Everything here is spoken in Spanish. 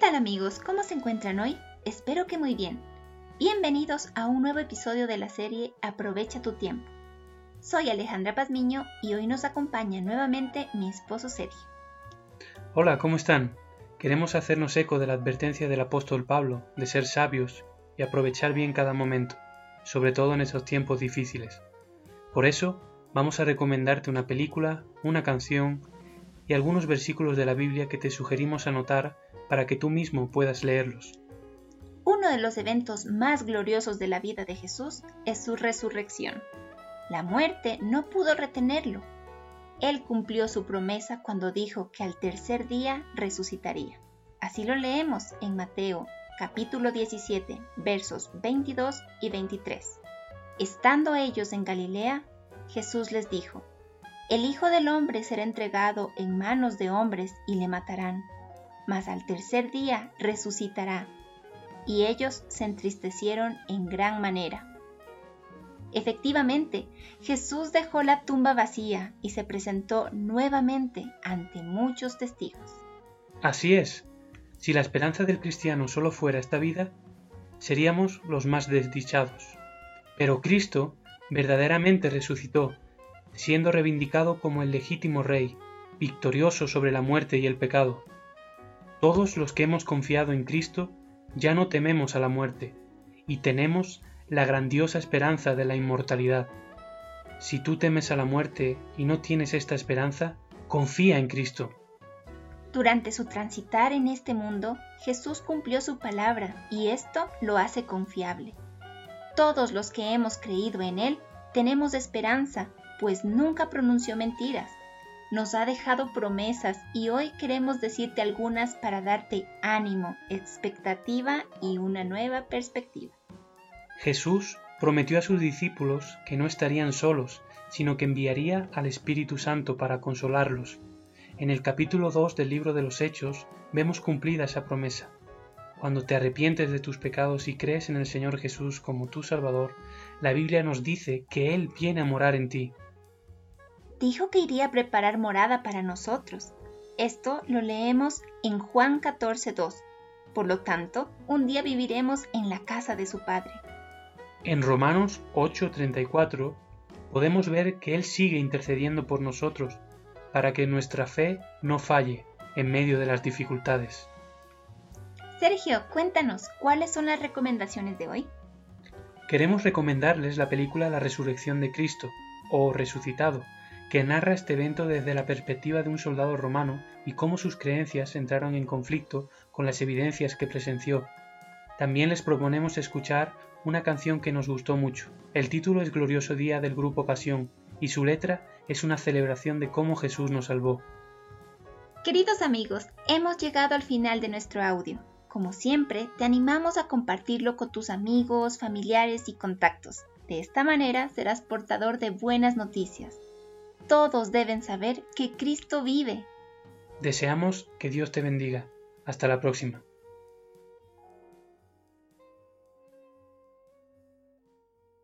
tal amigos? ¿Cómo se encuentran hoy? Espero que muy bien. Bienvenidos a un nuevo episodio de la serie Aprovecha tu tiempo. Soy Alejandra Pazmiño y hoy nos acompaña nuevamente mi esposo Sergio. Hola, ¿cómo están? Queremos hacernos eco de la advertencia del apóstol Pablo de ser sabios y aprovechar bien cada momento, sobre todo en estos tiempos difíciles. Por eso, vamos a recomendarte una película, una canción y algunos versículos de la Biblia que te sugerimos anotar para que tú mismo puedas leerlos. Uno de los eventos más gloriosos de la vida de Jesús es su resurrección. La muerte no pudo retenerlo. Él cumplió su promesa cuando dijo que al tercer día resucitaría. Así lo leemos en Mateo capítulo 17 versos 22 y 23. Estando ellos en Galilea, Jesús les dijo, El Hijo del Hombre será entregado en manos de hombres y le matarán mas al tercer día resucitará. Y ellos se entristecieron en gran manera. Efectivamente, Jesús dejó la tumba vacía y se presentó nuevamente ante muchos testigos. Así es, si la esperanza del cristiano solo fuera esta vida, seríamos los más desdichados. Pero Cristo verdaderamente resucitó, siendo reivindicado como el legítimo Rey, victorioso sobre la muerte y el pecado. Todos los que hemos confiado en Cristo ya no tememos a la muerte y tenemos la grandiosa esperanza de la inmortalidad. Si tú temes a la muerte y no tienes esta esperanza, confía en Cristo. Durante su transitar en este mundo, Jesús cumplió su palabra y esto lo hace confiable. Todos los que hemos creído en Él tenemos esperanza, pues nunca pronunció mentiras nos ha dejado promesas y hoy queremos decirte algunas para darte ánimo, expectativa y una nueva perspectiva. Jesús prometió a sus discípulos que no estarían solos, sino que enviaría al Espíritu Santo para consolarlos. En el capítulo 2 del libro de los Hechos vemos cumplida esa promesa. Cuando te arrepientes de tus pecados y crees en el Señor Jesús como tu Salvador, la Biblia nos dice que Él viene a morar en ti dijo que iría a preparar morada para nosotros. Esto lo leemos en Juan 14.2. Por lo tanto, un día viviremos en la casa de su Padre. En Romanos 8:34 podemos ver que Él sigue intercediendo por nosotros para que nuestra fe no falle en medio de las dificultades. Sergio, cuéntanos, ¿cuáles son las recomendaciones de hoy? Queremos recomendarles la película La Resurrección de Cristo o Resucitado, que narra este evento desde la perspectiva de un soldado romano y cómo sus creencias entraron en conflicto con las evidencias que presenció. También les proponemos escuchar una canción que nos gustó mucho. El título es Glorioso Día del Grupo Pasión y su letra es una celebración de cómo Jesús nos salvó. Queridos amigos, hemos llegado al final de nuestro audio. Como siempre, te animamos a compartirlo con tus amigos, familiares y contactos. De esta manera serás portador de buenas noticias. Todos deben saber que Cristo vive. Deseamos que Dios te bendiga. Hasta la próxima.